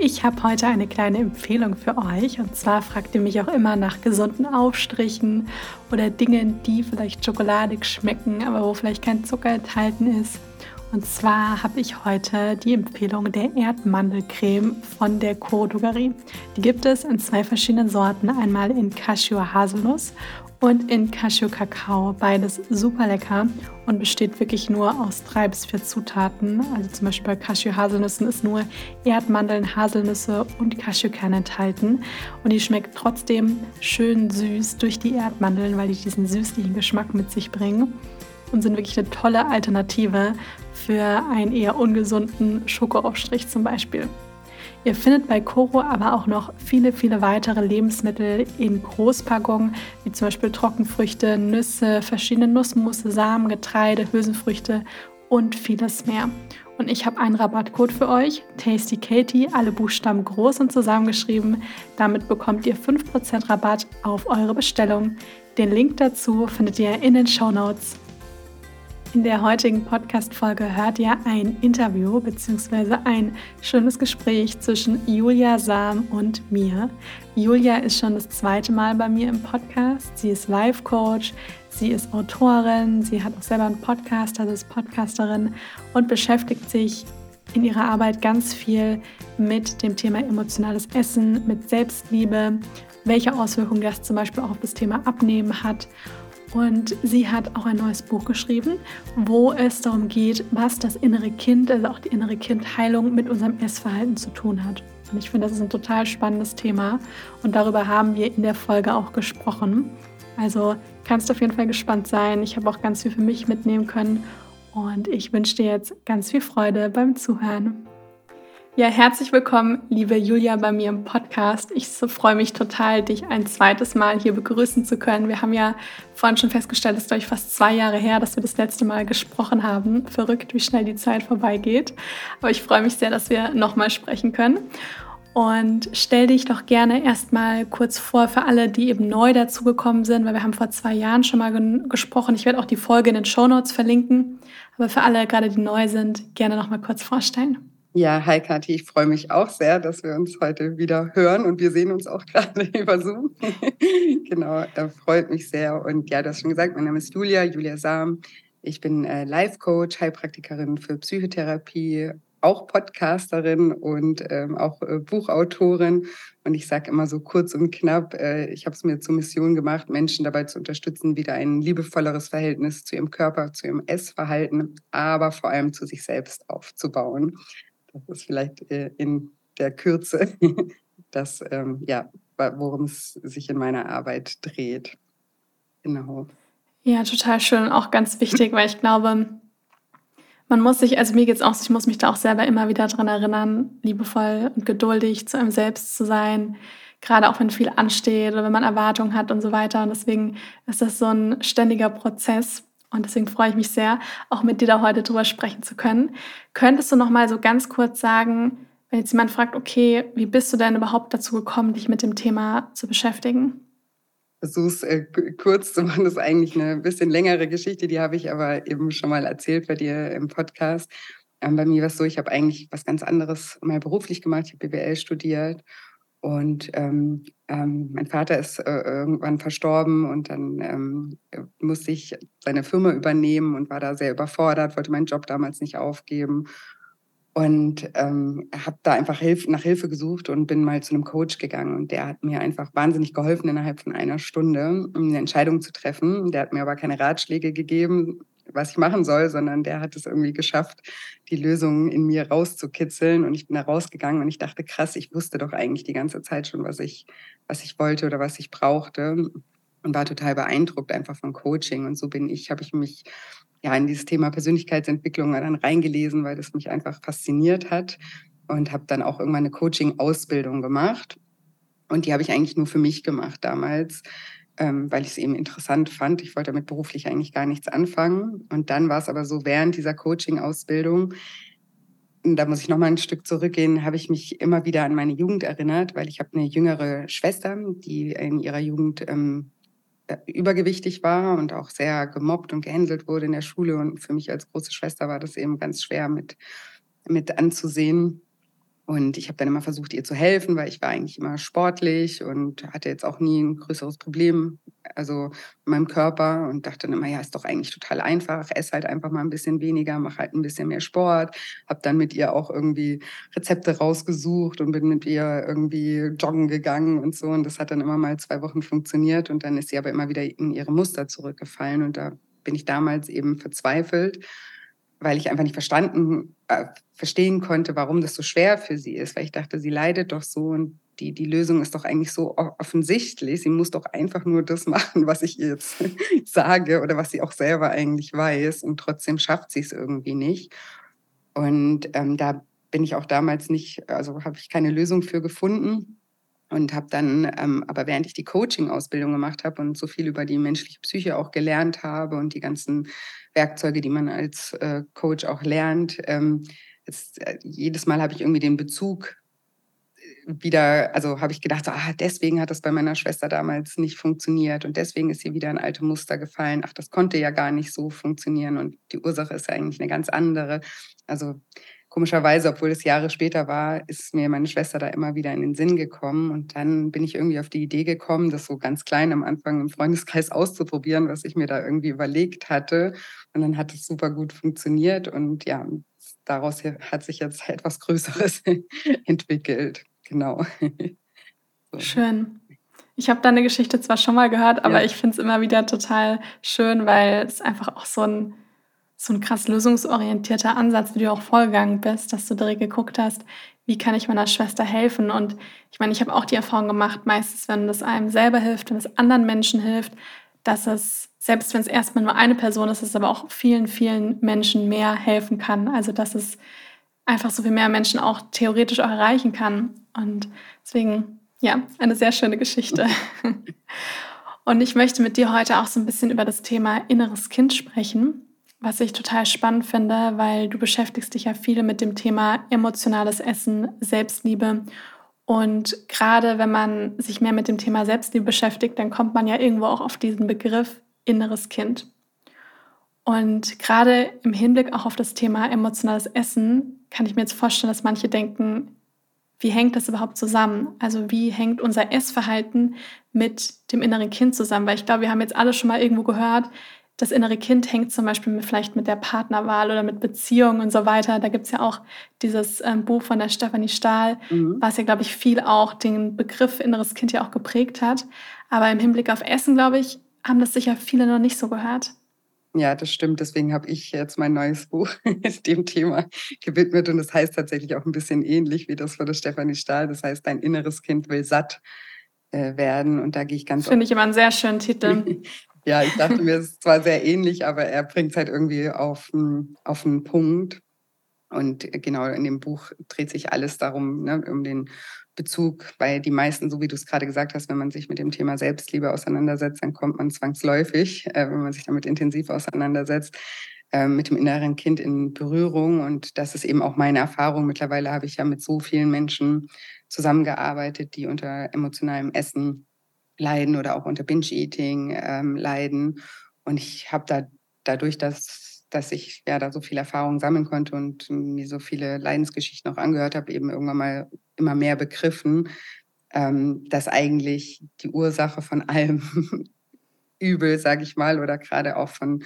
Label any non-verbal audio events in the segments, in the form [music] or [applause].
Ich habe heute eine kleine Empfehlung für euch. Und zwar fragt ihr mich auch immer nach gesunden Aufstrichen oder Dingen, die vielleicht schokoladig schmecken, aber wo vielleicht kein Zucker enthalten ist. Und zwar habe ich heute die Empfehlung der Erdmandelcreme von der Coro Drogerie. Die gibt es in zwei verschiedenen Sorten, einmal in Cashew Haselnuss und in Cashew Kakao. Beides super lecker und besteht wirklich nur aus drei bis vier Zutaten. Also zum Beispiel bei Cashew Haselnüssen ist nur Erdmandeln, Haselnüsse und Cashewkerne enthalten. Und die schmeckt trotzdem schön süß durch die Erdmandeln, weil die diesen süßlichen Geschmack mit sich bringen und sind wirklich eine tolle Alternative für einen eher ungesunden Schokoaufstrich zum Beispiel. Ihr findet bei Coro aber auch noch viele, viele weitere Lebensmittel in Großpackungen, wie zum Beispiel Trockenfrüchte, Nüsse, verschiedene Nussmusse, Samen, Getreide, Hülsenfrüchte und vieles mehr. Und ich habe einen Rabattcode für euch, Tasty Katie, alle Buchstaben groß und zusammengeschrieben. Damit bekommt ihr 5% Rabatt auf eure Bestellung. Den Link dazu findet ihr in den Show Notes. In der heutigen Podcast-Folge hört ihr ein Interview bzw. ein schönes Gespräch zwischen Julia Sam und mir. Julia ist schon das zweite Mal bei mir im Podcast. Sie ist Life-Coach, sie ist Autorin, sie hat auch selber einen Podcast, also ist Podcasterin und beschäftigt sich in ihrer Arbeit ganz viel mit dem Thema emotionales Essen, mit Selbstliebe, welche Auswirkungen das zum Beispiel auch auf das Thema Abnehmen hat und sie hat auch ein neues Buch geschrieben, wo es darum geht, was das innere Kind, also auch die innere Kindheilung mit unserem Essverhalten zu tun hat. Und ich finde, das ist ein total spannendes Thema. Und darüber haben wir in der Folge auch gesprochen. Also kannst du auf jeden Fall gespannt sein. Ich habe auch ganz viel für mich mitnehmen können. Und ich wünsche dir jetzt ganz viel Freude beim Zuhören. Ja, herzlich willkommen, liebe Julia, bei mir im Podcast. Ich so freue mich total, dich ein zweites Mal hier begrüßen zu können. Wir haben ja vorhin schon festgestellt, es ist glaube fast zwei Jahre her, dass wir das letzte Mal gesprochen haben. Verrückt, wie schnell die Zeit vorbeigeht. Aber ich freue mich sehr, dass wir nochmal sprechen können. Und stell dich doch gerne erstmal kurz vor für alle, die eben neu dazugekommen sind, weil wir haben vor zwei Jahren schon mal gesprochen. Ich werde auch die Folge in den Show Notes verlinken. Aber für alle, gerade die neu sind, gerne nochmal kurz vorstellen. Ja, hi Kathi, ich freue mich auch sehr, dass wir uns heute wieder hören und wir sehen uns auch [laughs] gerade über Zoom. [laughs] genau, freut mich sehr. Und ja, du hast schon gesagt, mein Name ist Julia, Julia Sam. Ich bin äh, Life-Coach, Heilpraktikerin für Psychotherapie, auch Podcasterin und ähm, auch äh, Buchautorin. Und ich sage immer so kurz und knapp, äh, ich habe es mir zur Mission gemacht, Menschen dabei zu unterstützen, wieder ein liebevolleres Verhältnis zu ihrem Körper, zu ihrem Essverhalten, aber vor allem zu sich selbst aufzubauen. Das ist vielleicht äh, in der Kürze [laughs] das, ähm, ja, worum es sich in meiner Arbeit dreht. Genau. Ja, total schön. Auch ganz wichtig, weil ich glaube, man muss sich, also mir geht es auch ich muss mich da auch selber immer wieder daran erinnern, liebevoll und geduldig zu einem selbst zu sein, gerade auch wenn viel ansteht oder wenn man Erwartungen hat und so weiter. Und deswegen ist das so ein ständiger Prozess. Und deswegen freue ich mich sehr, auch mit dir da heute drüber sprechen zu können. Könntest du noch mal so ganz kurz sagen, wenn jetzt jemand fragt, okay, wie bist du denn überhaupt dazu gekommen, dich mit dem Thema zu beschäftigen? Versuch's äh, kurz zu machen, das ist eigentlich eine bisschen längere Geschichte, die habe ich aber eben schon mal erzählt bei dir im Podcast. Ähm, bei mir war es so, ich habe eigentlich was ganz anderes mal beruflich gemacht. Ich habe BWL studiert und ähm, ähm, mein Vater ist äh, irgendwann verstorben und dann ähm, musste ich seine Firma übernehmen und war da sehr überfordert, wollte meinen Job damals nicht aufgeben. Und ähm, habe da einfach Hilf nach Hilfe gesucht und bin mal zu einem Coach gegangen. Und der hat mir einfach wahnsinnig geholfen innerhalb von einer Stunde, um eine Entscheidung zu treffen. Der hat mir aber keine Ratschläge gegeben, was ich machen soll, sondern der hat es irgendwie geschafft, die Lösungen in mir rauszukitzeln. Und ich bin da rausgegangen und ich dachte, krass, ich wusste doch eigentlich die ganze Zeit schon, was ich, was ich wollte oder was ich brauchte. Und war total beeindruckt einfach von Coaching. Und so bin ich, habe ich mich ja in dieses Thema Persönlichkeitsentwicklung dann reingelesen, weil das mich einfach fasziniert hat. Und habe dann auch irgendwann eine Coaching-Ausbildung gemacht. Und die habe ich eigentlich nur für mich gemacht damals ähm, weil ich es eben interessant fand. Ich wollte damit beruflich eigentlich gar nichts anfangen. Und dann war es aber so, während dieser Coaching-Ausbildung, da muss ich noch mal ein Stück zurückgehen, habe ich mich immer wieder an meine Jugend erinnert, weil ich habe eine jüngere Schwester, die in ihrer Jugend ähm, äh, übergewichtig war und auch sehr gemobbt und gehänselt wurde in der Schule. Und für mich als große Schwester war das eben ganz schwer mit, mit anzusehen. Und ich habe dann immer versucht, ihr zu helfen, weil ich war eigentlich immer sportlich und hatte jetzt auch nie ein größeres Problem, also in meinem Körper und dachte dann immer, ja, ist doch eigentlich total einfach, esse halt einfach mal ein bisschen weniger, mach halt ein bisschen mehr Sport. Habe dann mit ihr auch irgendwie Rezepte rausgesucht und bin mit ihr irgendwie joggen gegangen und so. Und das hat dann immer mal zwei Wochen funktioniert und dann ist sie aber immer wieder in ihre Muster zurückgefallen und da bin ich damals eben verzweifelt weil ich einfach nicht verstanden, äh, verstehen konnte, warum das so schwer für sie ist, weil ich dachte, sie leidet doch so und die, die Lösung ist doch eigentlich so offensichtlich. Sie muss doch einfach nur das machen, was ich ihr jetzt [laughs] sage oder was sie auch selber eigentlich weiß und trotzdem schafft sie es irgendwie nicht. Und ähm, da bin ich auch damals nicht, also habe ich keine Lösung für gefunden und habe dann, ähm, aber während ich die Coaching-Ausbildung gemacht habe und so viel über die menschliche Psyche auch gelernt habe und die ganzen Werkzeuge, die man als äh, Coach auch lernt, ähm, jetzt, äh, jedes Mal habe ich irgendwie den Bezug äh, wieder, also habe ich gedacht, so, ah, deswegen hat das bei meiner Schwester damals nicht funktioniert und deswegen ist sie wieder in alte Muster gefallen. Ach, das konnte ja gar nicht so funktionieren und die Ursache ist ja eigentlich eine ganz andere. Also komischerweise, obwohl es Jahre später war, ist mir meine Schwester da immer wieder in den Sinn gekommen. Und dann bin ich irgendwie auf die Idee gekommen, das so ganz klein am Anfang im Freundeskreis [laughs] auszuprobieren, was ich mir da irgendwie überlegt hatte. Und dann hat es super gut funktioniert. Und ja, daraus hat sich jetzt etwas Größeres [laughs] entwickelt. Genau. [laughs] So. Schön. Ich habe deine Geschichte zwar schon mal gehört, aber ja. ich finde es immer wieder total schön, weil es einfach auch so ein so ein krass lösungsorientierter Ansatz, wie du auch vorgegangen bist, dass du direkt geguckt hast, wie kann ich meiner Schwester helfen? Und ich meine, ich habe auch die Erfahrung gemacht, meistens, wenn es einem selber hilft, wenn es anderen Menschen hilft, dass es, selbst wenn es erstmal nur eine Person ist, es aber auch vielen, vielen Menschen mehr helfen kann. Also, dass es einfach so viel mehr Menschen auch theoretisch auch erreichen kann. Und deswegen, ja, eine sehr schöne Geschichte. [laughs] Und ich möchte mit dir heute auch so ein bisschen über das Thema inneres Kind sprechen was ich total spannend finde, weil du beschäftigst dich ja viel mit dem Thema emotionales Essen, Selbstliebe. Und gerade wenn man sich mehr mit dem Thema Selbstliebe beschäftigt, dann kommt man ja irgendwo auch auf diesen Begriff inneres Kind. Und gerade im Hinblick auch auf das Thema emotionales Essen kann ich mir jetzt vorstellen, dass manche denken, wie hängt das überhaupt zusammen? Also wie hängt unser Essverhalten mit dem inneren Kind zusammen? Weil ich glaube, wir haben jetzt alle schon mal irgendwo gehört, das innere Kind hängt zum Beispiel mit, vielleicht mit der Partnerwahl oder mit Beziehungen und so weiter. Da gibt es ja auch dieses ähm, Buch von der Stefanie Stahl, mhm. was ja, glaube ich, viel auch den Begriff inneres Kind ja auch geprägt hat. Aber im Hinblick auf Essen, glaube ich, haben das sicher viele noch nicht so gehört. Ja, das stimmt. Deswegen habe ich jetzt mein neues Buch [laughs] dem Thema gewidmet. Und das heißt tatsächlich auch ein bisschen ähnlich wie das von der Stefanie Stahl. Das heißt, dein inneres Kind will satt äh, werden. Und da gehe ich ganz. Finde ich immer einen sehr schönen Titel. [laughs] Ja, ich dachte mir, es ist zwar sehr ähnlich, aber er bringt es halt irgendwie auf, auf einen Punkt. Und äh, genau in dem Buch dreht sich alles darum, ne, um den Bezug, weil die meisten, so wie du es gerade gesagt hast, wenn man sich mit dem Thema Selbstliebe auseinandersetzt, dann kommt man zwangsläufig, äh, wenn man sich damit intensiv auseinandersetzt, äh, mit dem inneren Kind in Berührung. Und das ist eben auch meine Erfahrung. Mittlerweile habe ich ja mit so vielen Menschen zusammengearbeitet, die unter emotionalem Essen leiden oder auch unter Binge-Eating ähm, leiden. Und ich habe da dadurch, dass, dass ich ja da so viel Erfahrung sammeln konnte und mir so viele Leidensgeschichten auch angehört habe, eben irgendwann mal immer mehr begriffen, ähm, dass eigentlich die Ursache von allem [laughs] Übel, sage ich mal, oder gerade auch von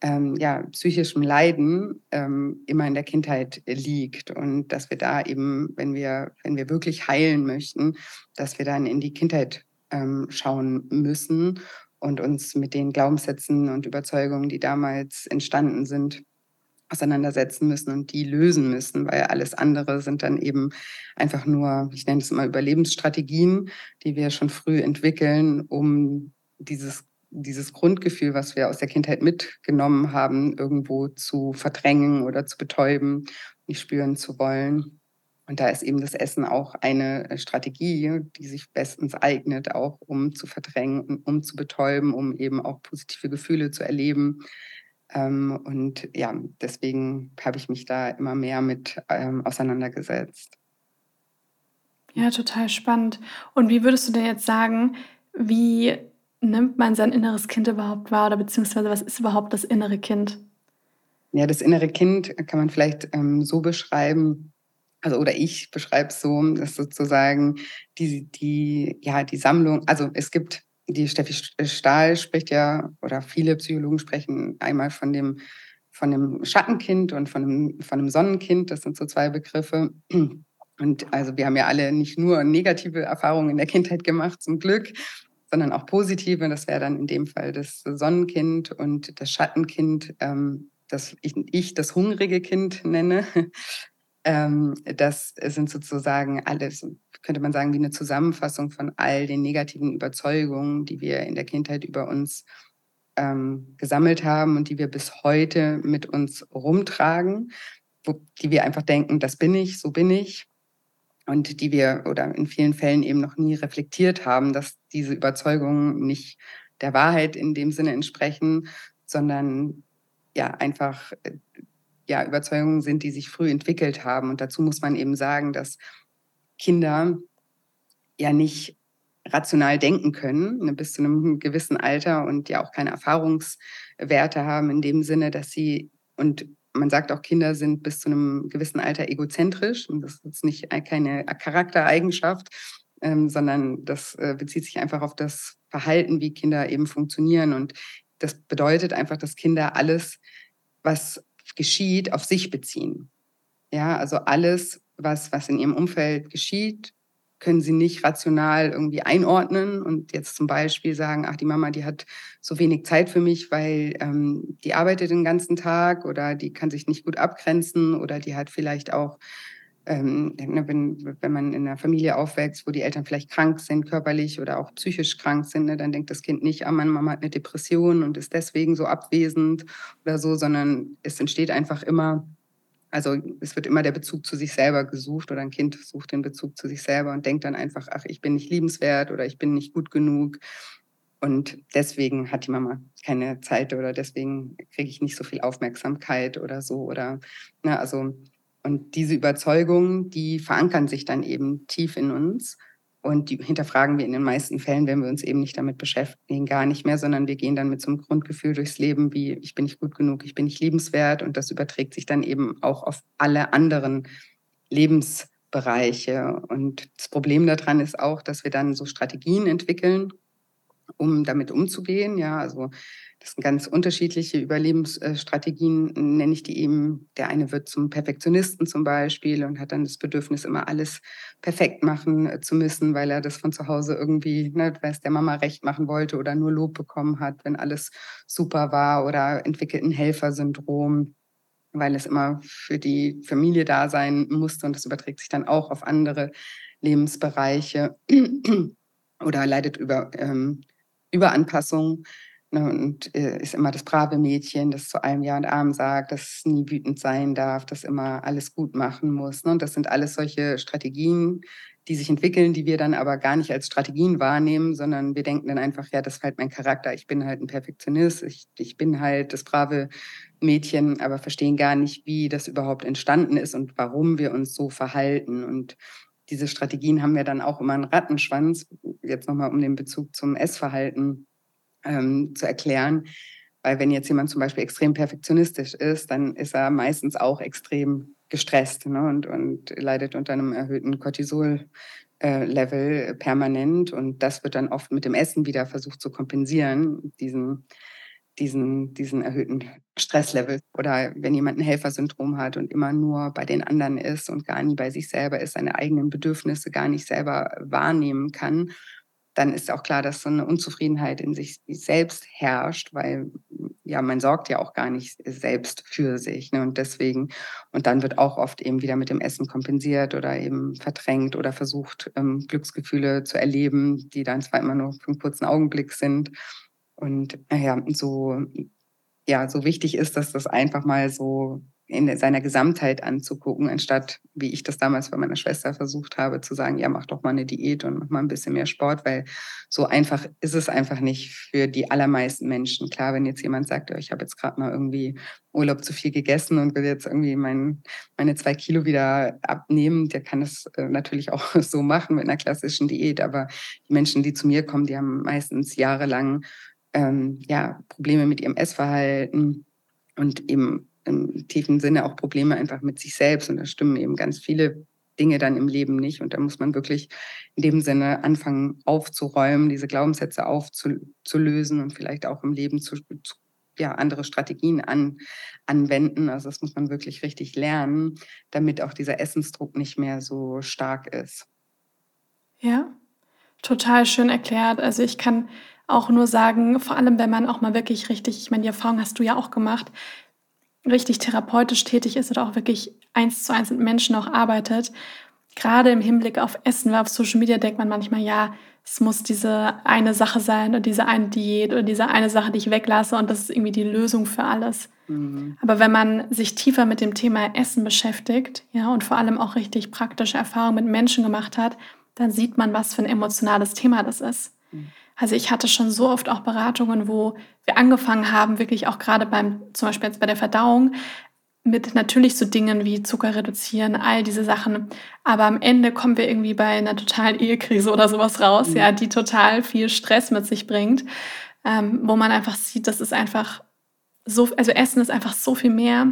ähm, ja, psychischem Leiden ähm, immer in der Kindheit liegt und dass wir da eben, wenn wir, wenn wir wirklich heilen möchten, dass wir dann in die Kindheit ähm, schauen müssen und uns mit den Glaubenssätzen und Überzeugungen, die damals entstanden sind, auseinandersetzen müssen und die lösen müssen, weil alles andere sind dann eben einfach nur, ich nenne es immer Überlebensstrategien, die wir schon früh entwickeln, um dieses, dieses Grundgefühl, was wir aus der Kindheit mitgenommen haben, irgendwo zu verdrängen oder zu betäuben, nicht spüren zu wollen. Und da ist eben das Essen auch eine äh, Strategie, die sich bestens eignet, auch um zu verdrängen, um zu betäuben, um eben auch positive Gefühle zu erleben. Ähm, und ja, deswegen habe ich mich da immer mehr mit ähm, auseinandergesetzt. Ja, total spannend. Und wie würdest du denn jetzt sagen, wie nimmt man sein inneres Kind überhaupt wahr oder beziehungsweise was ist überhaupt das innere Kind? Ja, das innere Kind kann man vielleicht ähm, so beschreiben, also oder ich beschreibe es so, dass sozusagen die, die, ja, die Sammlung, also es gibt, die Steffi Stahl spricht ja, oder viele Psychologen sprechen einmal von dem, von dem Schattenkind und von dem, von dem Sonnenkind, das sind so zwei Begriffe. Und also wir haben ja alle nicht nur negative Erfahrungen in der Kindheit gemacht, zum Glück, sondern auch positive. Das wäre dann in dem Fall das Sonnenkind und das Schattenkind, ähm, das ich, ich das hungrige Kind nenne. Ähm, das sind sozusagen alles, könnte man sagen, wie eine Zusammenfassung von all den negativen Überzeugungen, die wir in der Kindheit über uns ähm, gesammelt haben und die wir bis heute mit uns rumtragen, wo, die wir einfach denken, das bin ich, so bin ich. Und die wir oder in vielen Fällen eben noch nie reflektiert haben, dass diese Überzeugungen nicht der Wahrheit in dem Sinne entsprechen, sondern ja einfach äh, ja Überzeugungen sind, die sich früh entwickelt haben. Und dazu muss man eben sagen, dass Kinder ja nicht rational denken können, ne, bis zu einem gewissen Alter und ja auch keine Erfahrungswerte haben in dem Sinne, dass sie und man sagt auch, Kinder sind bis zu einem gewissen Alter egozentrisch. Und das ist nicht keine Charaktereigenschaft, ähm, sondern das äh, bezieht sich einfach auf das Verhalten, wie Kinder eben funktionieren. Und das bedeutet einfach, dass Kinder alles, was geschieht, auf sich beziehen. Ja, also alles, was, was in ihrem Umfeld geschieht, können sie nicht rational irgendwie einordnen und jetzt zum Beispiel sagen, ach, die Mama, die hat so wenig Zeit für mich, weil ähm, die arbeitet den ganzen Tag oder die kann sich nicht gut abgrenzen oder die hat vielleicht auch, ähm, ne, wenn, wenn man in einer Familie aufwächst, wo die Eltern vielleicht krank sind, körperlich oder auch psychisch krank sind, ne, dann denkt das Kind nicht, ah, meine Mama hat eine Depression und ist deswegen so abwesend oder so, sondern es entsteht einfach immer also es wird immer der Bezug zu sich selber gesucht oder ein Kind sucht den Bezug zu sich selber und denkt dann einfach, ach, ich bin nicht liebenswert oder ich bin nicht gut genug. Und deswegen hat die Mama keine Zeit oder deswegen kriege ich nicht so viel Aufmerksamkeit oder so. Oder ne, also, und diese Überzeugungen, die verankern sich dann eben tief in uns. Und die hinterfragen wir in den meisten Fällen, wenn wir uns eben nicht damit beschäftigen, gar nicht mehr, sondern wir gehen dann mit so einem Grundgefühl durchs Leben, wie ich bin nicht gut genug, ich bin nicht liebenswert. Und das überträgt sich dann eben auch auf alle anderen Lebensbereiche. Und das Problem daran ist auch, dass wir dann so Strategien entwickeln, um damit umzugehen. Ja, also das sind ganz unterschiedliche Überlebensstrategien, nenne ich die eben. Der eine wird zum Perfektionisten zum Beispiel und hat dann das Bedürfnis, immer alles perfekt machen äh, zu müssen, weil er das von zu Hause irgendwie, ne, weil es der Mama recht machen wollte oder nur Lob bekommen hat, wenn alles super war oder entwickelt ein Helfersyndrom weil es immer für die Familie da sein musste und das überträgt sich dann auch auf andere Lebensbereiche [clears throat] oder leidet über ähm, Überanpassung. Ne, und äh, ist immer das brave Mädchen, das zu allem Ja und Arm sagt, das nie wütend sein darf, das immer alles gut machen muss. Ne? Und das sind alles solche Strategien, die sich entwickeln, die wir dann aber gar nicht als Strategien wahrnehmen, sondern wir denken dann einfach, ja, das ist halt mein Charakter, ich bin halt ein Perfektionist, ich, ich bin halt das brave Mädchen, aber verstehen gar nicht, wie das überhaupt entstanden ist und warum wir uns so verhalten. Und diese Strategien haben ja dann auch immer einen Rattenschwanz, jetzt nochmal um den Bezug zum Essverhalten ähm, zu erklären. Weil wenn jetzt jemand zum Beispiel extrem perfektionistisch ist, dann ist er meistens auch extrem gestresst ne? und, und leidet unter einem erhöhten Cortisol. Level permanent und das wird dann oft mit dem Essen wieder versucht zu kompensieren, diesen, diesen, diesen erhöhten Stresslevel. Oder wenn jemand ein Helfersyndrom hat und immer nur bei den anderen ist und gar nie bei sich selber ist, seine eigenen Bedürfnisse gar nicht selber wahrnehmen kann, dann ist auch klar, dass so eine Unzufriedenheit in sich selbst herrscht, weil ja, man sorgt ja auch gar nicht selbst für sich. Ne? Und deswegen, und dann wird auch oft eben wieder mit dem Essen kompensiert oder eben verdrängt oder versucht, ähm, Glücksgefühle zu erleben, die dann zwar immer nur für einen kurzen Augenblick sind. Und naja, so, ja, so wichtig ist, dass das einfach mal so in seiner Gesamtheit anzugucken, anstatt, wie ich das damals bei meiner Schwester versucht habe, zu sagen, ja, mach doch mal eine Diät und mach mal ein bisschen mehr Sport, weil so einfach ist es einfach nicht für die allermeisten Menschen. Klar, wenn jetzt jemand sagt, oh, ich habe jetzt gerade mal irgendwie Urlaub zu viel gegessen und will jetzt irgendwie mein, meine zwei Kilo wieder abnehmen, der kann das äh, natürlich auch [laughs] so machen mit einer klassischen Diät. Aber die Menschen, die zu mir kommen, die haben meistens jahrelang ähm, ja, Probleme mit ihrem Essverhalten und eben im tiefen Sinne auch Probleme einfach mit sich selbst. Und da stimmen eben ganz viele Dinge dann im Leben nicht. Und da muss man wirklich in dem Sinne anfangen aufzuräumen, diese Glaubenssätze aufzulösen und vielleicht auch im Leben zu, zu ja, andere Strategien an, anwenden. Also das muss man wirklich richtig lernen, damit auch dieser Essensdruck nicht mehr so stark ist. Ja, total schön erklärt. Also ich kann auch nur sagen, vor allem wenn man auch mal wirklich richtig, ich meine, die Erfahrung hast du ja auch gemacht, richtig therapeutisch tätig ist oder auch wirklich eins zu eins mit Menschen auch arbeitet, gerade im Hinblick auf Essen, weil auf Social Media denkt man manchmal, ja, es muss diese eine Sache sein und diese eine Diät oder diese eine Sache, die ich weglasse und das ist irgendwie die Lösung für alles. Mhm. Aber wenn man sich tiefer mit dem Thema Essen beschäftigt, ja, und vor allem auch richtig praktische Erfahrungen mit Menschen gemacht hat, dann sieht man, was für ein emotionales Thema das ist. Mhm. Also ich hatte schon so oft auch Beratungen, wo wir angefangen haben, wirklich auch gerade beim, zum Beispiel jetzt bei der Verdauung, mit natürlich so Dingen wie Zucker reduzieren, all diese Sachen. Aber am Ende kommen wir irgendwie bei einer totalen Ehekrise oder sowas raus, mhm. ja, die total viel Stress mit sich bringt, ähm, wo man einfach sieht, das ist einfach so, also Essen ist einfach so viel mehr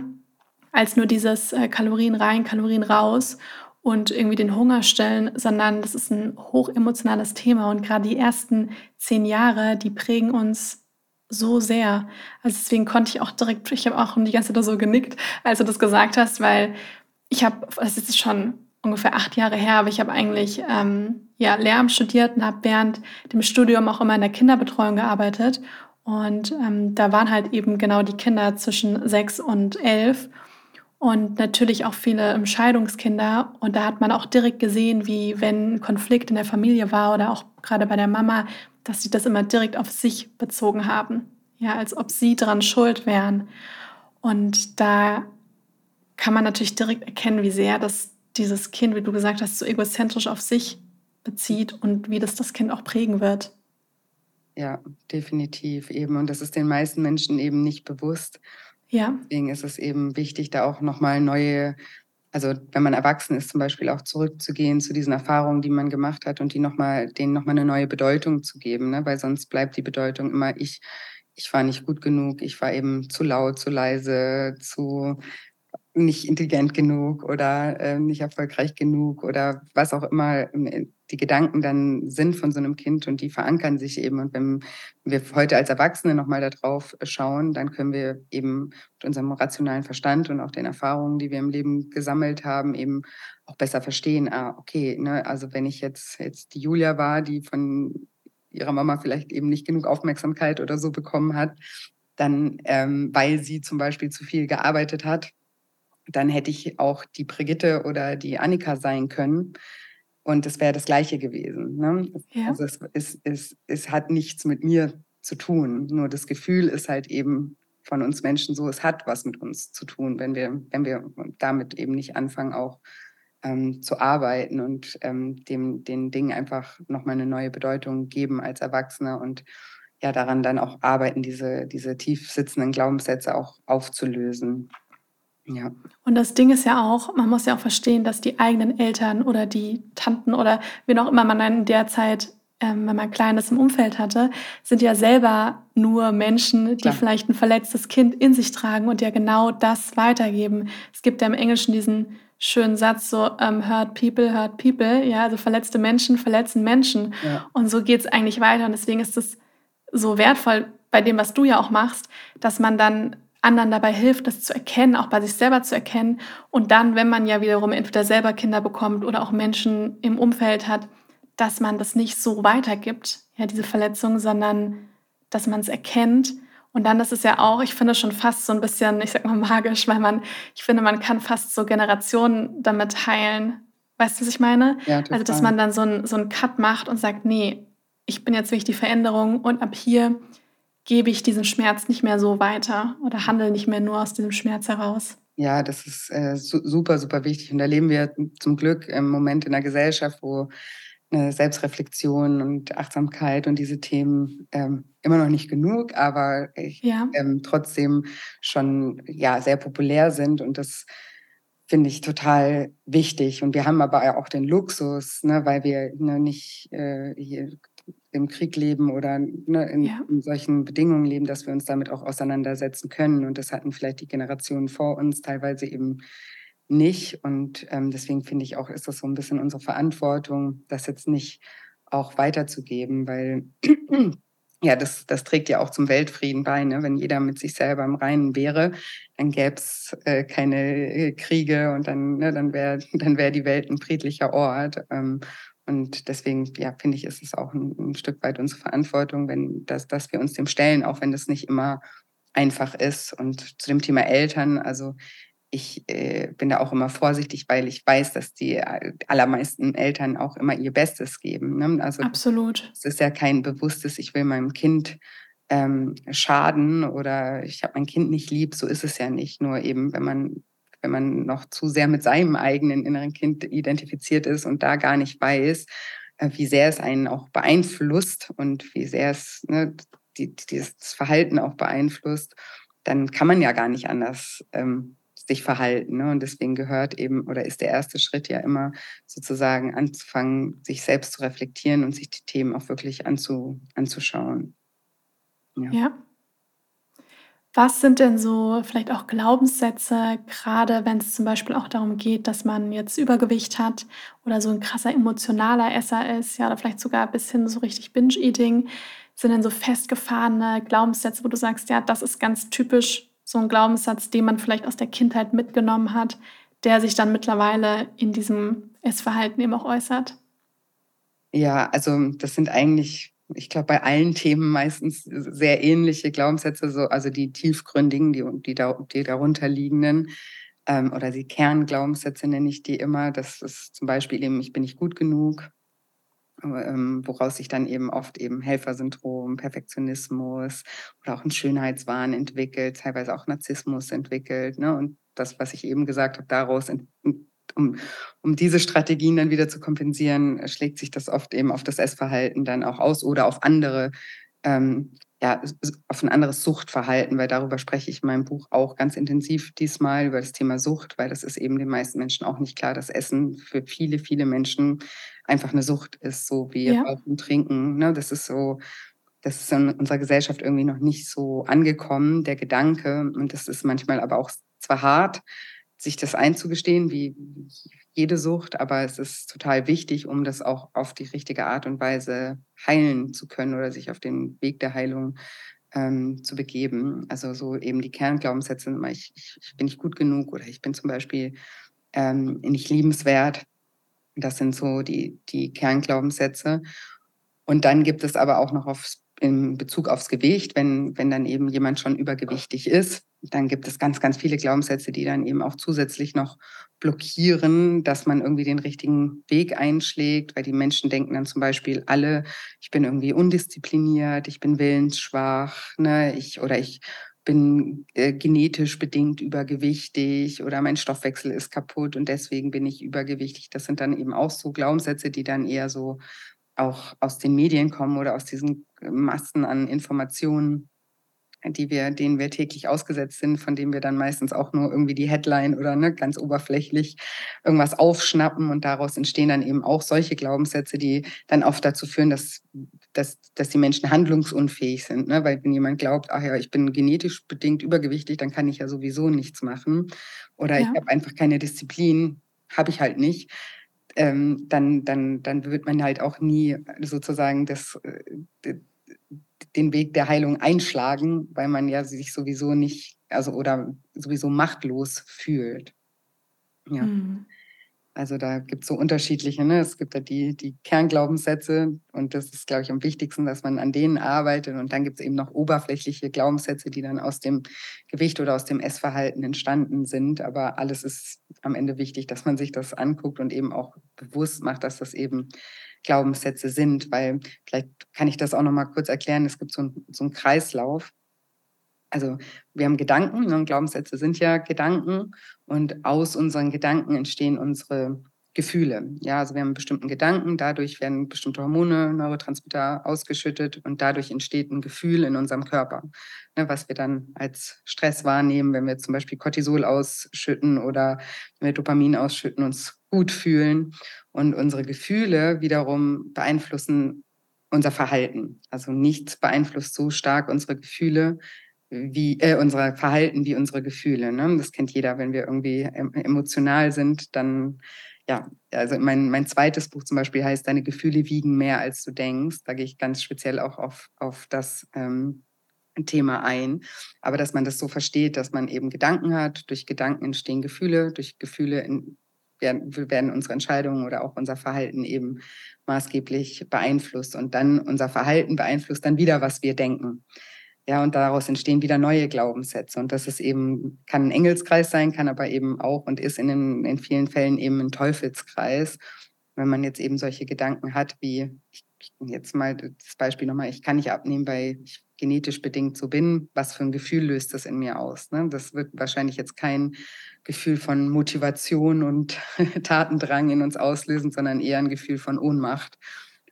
als nur dieses äh, Kalorien rein, Kalorien raus und irgendwie den Hunger stellen, sondern das ist ein hochemotionales Thema. Und gerade die ersten zehn Jahre, die prägen uns so sehr. Also deswegen konnte ich auch direkt, ich habe auch die ganze Zeit so genickt, als du das gesagt hast, weil ich habe, das ist schon ungefähr acht Jahre her, aber ich habe eigentlich ähm, ja, Lehramt studiert und habe während dem Studium auch immer in der Kinderbetreuung gearbeitet. Und ähm, da waren halt eben genau die Kinder zwischen sechs und elf und natürlich auch viele Scheidungskinder. Und da hat man auch direkt gesehen, wie wenn Konflikt in der Familie war oder auch gerade bei der Mama, dass sie das immer direkt auf sich bezogen haben. Ja, als ob sie daran schuld wären. Und da kann man natürlich direkt erkennen, wie sehr das dieses Kind, wie du gesagt hast, so egozentrisch auf sich bezieht und wie das das Kind auch prägen wird. Ja, definitiv eben. Und das ist den meisten Menschen eben nicht bewusst. Ja. Deswegen ist es eben wichtig, da auch nochmal neue, also wenn man erwachsen ist, zum Beispiel auch zurückzugehen zu diesen Erfahrungen, die man gemacht hat und die noch mal, denen nochmal eine neue Bedeutung zu geben. Ne? Weil sonst bleibt die Bedeutung immer, ich, ich war nicht gut genug, ich war eben zu laut, zu leise, zu nicht intelligent genug oder äh, nicht erfolgreich genug oder was auch immer die Gedanken dann sind von so einem Kind und die verankern sich eben. Und wenn wir heute als Erwachsene nochmal darauf schauen, dann können wir eben mit unserem rationalen Verstand und auch den Erfahrungen, die wir im Leben gesammelt haben, eben auch besser verstehen, ah, okay, ne, also wenn ich jetzt, jetzt die Julia war, die von ihrer Mama vielleicht eben nicht genug Aufmerksamkeit oder so bekommen hat, dann, ähm, weil sie zum Beispiel zu viel gearbeitet hat, dann hätte ich auch die Brigitte oder die Annika sein können. Und es wäre das Gleiche gewesen. Ne? Ja. Also es, es, es, es hat nichts mit mir zu tun. Nur das Gefühl ist halt eben von uns Menschen so, es hat was mit uns zu tun, wenn wir, wenn wir damit eben nicht anfangen, auch ähm, zu arbeiten und ähm, dem, den Dingen einfach nochmal eine neue Bedeutung geben als Erwachsene und ja daran dann auch arbeiten, diese, diese tief sitzenden Glaubenssätze auch aufzulösen. Ja. Und das Ding ist ja auch, man muss ja auch verstehen, dass die eigenen Eltern oder die Tanten oder wen auch immer man in der Zeit, ähm, wenn man Kleines im Umfeld hatte, sind ja selber nur Menschen, die Klar. vielleicht ein verletztes Kind in sich tragen und ja genau das weitergeben. Es gibt ja im Englischen diesen schönen Satz so ähm, hurt people, hurt people, ja, also verletzte Menschen verletzen Menschen. Ja. Und so geht es eigentlich weiter. Und deswegen ist es so wertvoll bei dem, was du ja auch machst, dass man dann anderen dabei hilft, das zu erkennen, auch bei sich selber zu erkennen. Und dann, wenn man ja wiederum entweder selber Kinder bekommt oder auch Menschen im Umfeld hat, dass man das nicht so weitergibt, ja, diese Verletzung, sondern dass man es erkennt. Und dann ist es ja auch, ich finde schon fast so ein bisschen, ich sag mal magisch, weil man, ich finde, man kann fast so Generationen damit heilen. Weißt du, was ich meine? Ja. Also, dass man dann so einen so Cut macht und sagt, nee, ich bin jetzt wirklich die Veränderung und ab hier gebe ich diesen Schmerz nicht mehr so weiter oder handle nicht mehr nur aus diesem Schmerz heraus. Ja, das ist äh, super, super wichtig. Und da leben wir zum Glück im Moment in einer Gesellschaft, wo äh, Selbstreflexion und Achtsamkeit und diese Themen ähm, immer noch nicht genug, aber ich, Ja, ähm, trotzdem schon ja, sehr populär sind. Und das finde ich total wichtig. Und wir haben aber auch den Luxus, ne, weil wir ne, nicht äh, hier im Krieg leben oder ne, in, ja, in solchen Bedingungen leben, dass wir uns damit auch auseinandersetzen können. Und das hatten vielleicht die Generationen vor uns teilweise eben nicht. Und ähm, deswegen finde ich auch, ist das so ein bisschen unsere Verantwortung, das jetzt nicht auch weiterzugeben, weil [clears throat] ja, das, das trägt ja auch zum Weltfrieden bei. Ne? Wenn jeder mit sich selber im Reinen wäre, dann gäbe es äh, keine äh, Kriege und dann, ne, dann wäre [laughs] dann wär die Welt ein friedlicher Ort. Ähm, und deswegen, ja, finde ich, ist es auch ein, ein, Stück weit unsere Verantwortung, wenn das, dass wir uns dem stellen, auch wenn das nicht immer einfach ist. Und zu dem Thema Eltern, also ich äh, bin da auch immer vorsichtig, weil ich weiß, dass die äh, allermeisten Eltern auch immer ihr Bestes geben. Ne? Also absolut. es ist ja kein bewusstes, ich will meinem Kind ähm, schaden oder ich habe mein Kind nicht lieb. So ist es ja nicht. Nur eben, wenn man wenn man noch zu sehr mit seinem eigenen inneren Kind identifiziert ist und da gar nicht weiß, äh, wie sehr es einen auch beeinflusst und wie sehr es ne, die, dieses Verhalten auch beeinflusst, dann kann man ja gar nicht anders ähm, sich verhalten. Ne? Und deswegen gehört eben oder ist der erste Schritt ja immer sozusagen anzufangen, sich selbst zu reflektieren und sich die Themen auch wirklich anzu, anzuschauen. Ja. ja. Was sind denn so vielleicht auch Glaubenssätze, gerade wenn es zum Beispiel auch darum geht, dass man jetzt Übergewicht hat oder so ein krasser emotionaler Esser ist, ja, oder vielleicht sogar bis hin so richtig Binge-Eating? Sind denn so festgefahrene Glaubenssätze, wo du sagst, ja, das ist ganz typisch so ein Glaubenssatz, den man vielleicht aus der Kindheit mitgenommen hat, der sich dann mittlerweile in diesem Essverhalten eben auch äußert? Ja, also das sind eigentlich, ich glaube, bei allen Themen meistens sehr ähnliche Glaubenssätze, so, also die tiefgründigen, die, die, da, die darunter ähm, oder die Kernglaubenssätze nenne ich die immer. Das ist zum Beispiel eben, ich bin nicht gut genug, ähm, woraus sich dann eben oft eben Helfersyndrom, Perfektionismus oder auch ein Schönheitswahn entwickelt, teilweise auch Narzissmus entwickelt. Ne? Und das, was ich eben gesagt habe, daraus, um, um diese Strategien dann wieder zu kompensieren, schlägt sich das oft eben auf das Essverhalten dann auch aus oder auf andere ähm, ja, auf ein anderes Suchtverhalten, weil darüber spreche ich in meinem Buch auch ganz intensiv diesmal über das Thema Sucht, weil das ist eben den meisten Menschen auch nicht klar, dass Essen für viele, viele Menschen einfach eine Sucht ist, so wie ja. Rauchen, Trinken. Ne? Das ist so, das ist in unserer Gesellschaft irgendwie noch nicht so angekommen, der Gedanke. Und das ist manchmal aber auch zwar hart, sich das einzugestehen, wie jede Sucht, aber es ist total wichtig, um das auch auf die richtige Art und Weise heilen zu können oder sich auf den Weg der Heilung ähm, zu begeben. Also so eben die Kernglaubenssätze, ich, ich, ich, bin nicht gut genug oder ich bin zum Beispiel ähm, nicht liebenswert. Das sind so die, die Kernglaubenssätze. Und dann gibt es aber auch noch aufs in Bezug aufs Gewicht, wenn, wenn dann eben jemand schon übergewichtig ist, dann gibt es ganz, ganz viele Glaubenssätze, die dann eben auch zusätzlich noch blockieren, dass man irgendwie den richtigen Weg einschlägt, weil die Menschen denken dann zum Beispiel alle, ich bin irgendwie undiszipliniert, ich bin willensschwach, ne, ich oder ich bin äh, genetisch bedingt übergewichtig oder mein Stoffwechsel ist kaputt und deswegen bin ich übergewichtig. Das sind dann eben auch so Glaubenssätze, die dann eher so auch aus den Medien kommen oder aus diesen Massen an Informationen, die wir, denen wir täglich ausgesetzt sind, von denen wir dann meistens auch nur irgendwie die Headline oder ne, ganz oberflächlich irgendwas aufschnappen und daraus entstehen dann eben auch solche Glaubenssätze, die dann oft dazu führen, dass, dass, dass die Menschen handlungsunfähig sind. Ne? Weil wenn jemand glaubt, ach ja, ich bin genetisch bedingt übergewichtig, dann kann ich ja sowieso nichts machen. Oder ja. ich habe einfach keine Disziplin, habe ich halt nicht ähm, dann, dann, dann wird man halt auch nie sozusagen das, äh, den Weg der Heilung einschlagen, weil man ja sich sowieso nicht, also oder sowieso machtlos fühlt. Ja. Mhm. Also da gibt es so unterschiedliche, ne? es gibt da die, die Kernglaubenssätze und das ist, glaube ich, am wichtigsten, dass man an denen arbeitet. Und dann gibt es eben noch oberflächliche Glaubenssätze, die dann aus dem Gewicht oder aus dem Essverhalten entstanden sind. Aber alles ist am Ende wichtig, dass man sich das anguckt und eben auch bewusst macht, dass das eben Glaubenssätze sind. Weil vielleicht kann ich das auch noch mal kurz erklären. Es gibt so, ein, so einen Kreislauf also wir haben Gedanken ne, und Glaubenssätze sind ja Gedanken und aus unseren Gedanken entstehen unsere Gefühle. Ja, also wir haben bestimmten Gedanken, dadurch werden bestimmte Hormone, Neurotransmitter ausgeschüttet und dadurch entsteht ein Gefühl in unserem Körper, ne, was wir dann als Stress wahrnehmen, wenn wir zum Beispiel Cortisol ausschütten oder wenn wir Dopamin ausschütten, uns gut fühlen. Und unsere Gefühle wiederum beeinflussen unser Verhalten. Also nichts beeinflusst so stark unsere Gefühle wie äh, unser Verhalten wie unsere Gefühle. Ne? Das kennt jeder, wenn wir irgendwie emotional sind, dann ja, also mein, mein zweites Buch zum Beispiel heißt Deine Gefühle wiegen mehr, als du denkst. Da gehe ich ganz speziell auch auf, auf das ähm, Thema ein. Aber dass man das so versteht, dass man eben Gedanken hat, durch Gedanken entstehen Gefühle, durch Gefühle in, werden, werden unsere Entscheidungen oder auch unser Verhalten eben maßgeblich beeinflusst. Und dann unser Verhalten beeinflusst dann wieder, was wir denken. Ja, und daraus entstehen wieder neue Glaubenssätze. Und das ist eben, kann ein Engelskreis sein, kann aber eben auch und ist in, den, in vielen Fällen eben ein Teufelskreis. Wenn man jetzt eben solche Gedanken hat, wie, ich, jetzt mal das Beispiel nochmal, ich kann nicht abnehmen, weil ich genetisch bedingt so bin, was für ein Gefühl löst das in mir aus? Ne? Das wird wahrscheinlich jetzt kein Gefühl von Motivation und [laughs] Tatendrang in uns auslösen, sondern eher ein Gefühl von Ohnmacht.